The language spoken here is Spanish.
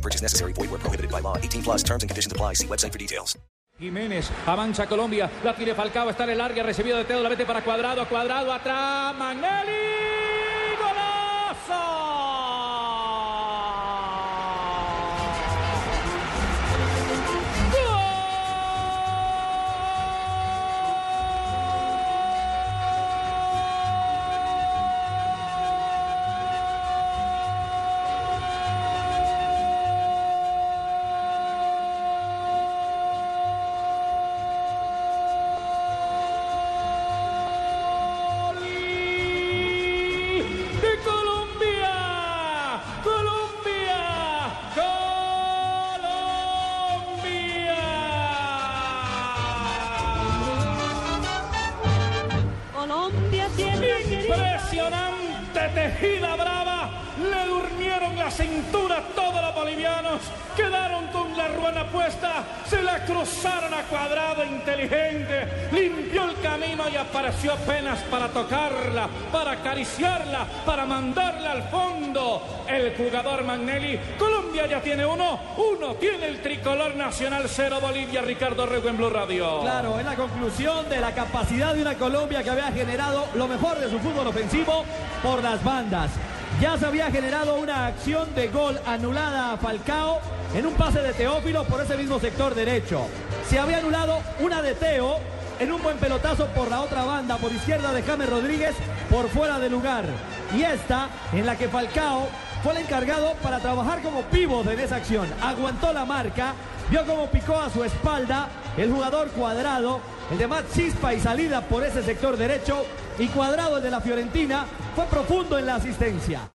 Purchase necessary. Void where prohibited by law. 18 plus terms and conditions apply. See website for details. Jiménez avanza Colombia, la tiene Falcao, está en el área, recibido de Teo, la mete para cuadrado, cuadrado, atrás, Magnelli, Impresionante tejida brava. La cintura todos los bolivianos. Quedaron con la ruana puesta. Se la cruzaron a cuadrado inteligente. Limpió el camino y apareció apenas para tocarla, para acariciarla, para mandarla al fondo. El jugador Magnelli. Colombia ya tiene uno. Uno tiene el tricolor nacional cero Bolivia. Ricardo Rego en Blue Radio. Claro, es la conclusión de la capacidad de una Colombia que había generado lo mejor de su fútbol ofensivo por las bandas. Ya se había generado una acción de gol anulada a Falcao en un pase de Teófilo por ese mismo sector derecho. Se había anulado una de Teo en un buen pelotazo por la otra banda, por izquierda de James Rodríguez, por fuera de lugar. Y esta en la que Falcao fue el encargado para trabajar como pívot en esa acción. Aguantó la marca, vio cómo picó a su espalda el jugador cuadrado, el de Matt Chispa y salida por ese sector derecho. Y cuadrado el de la Fiorentina fue profundo en la asistencia.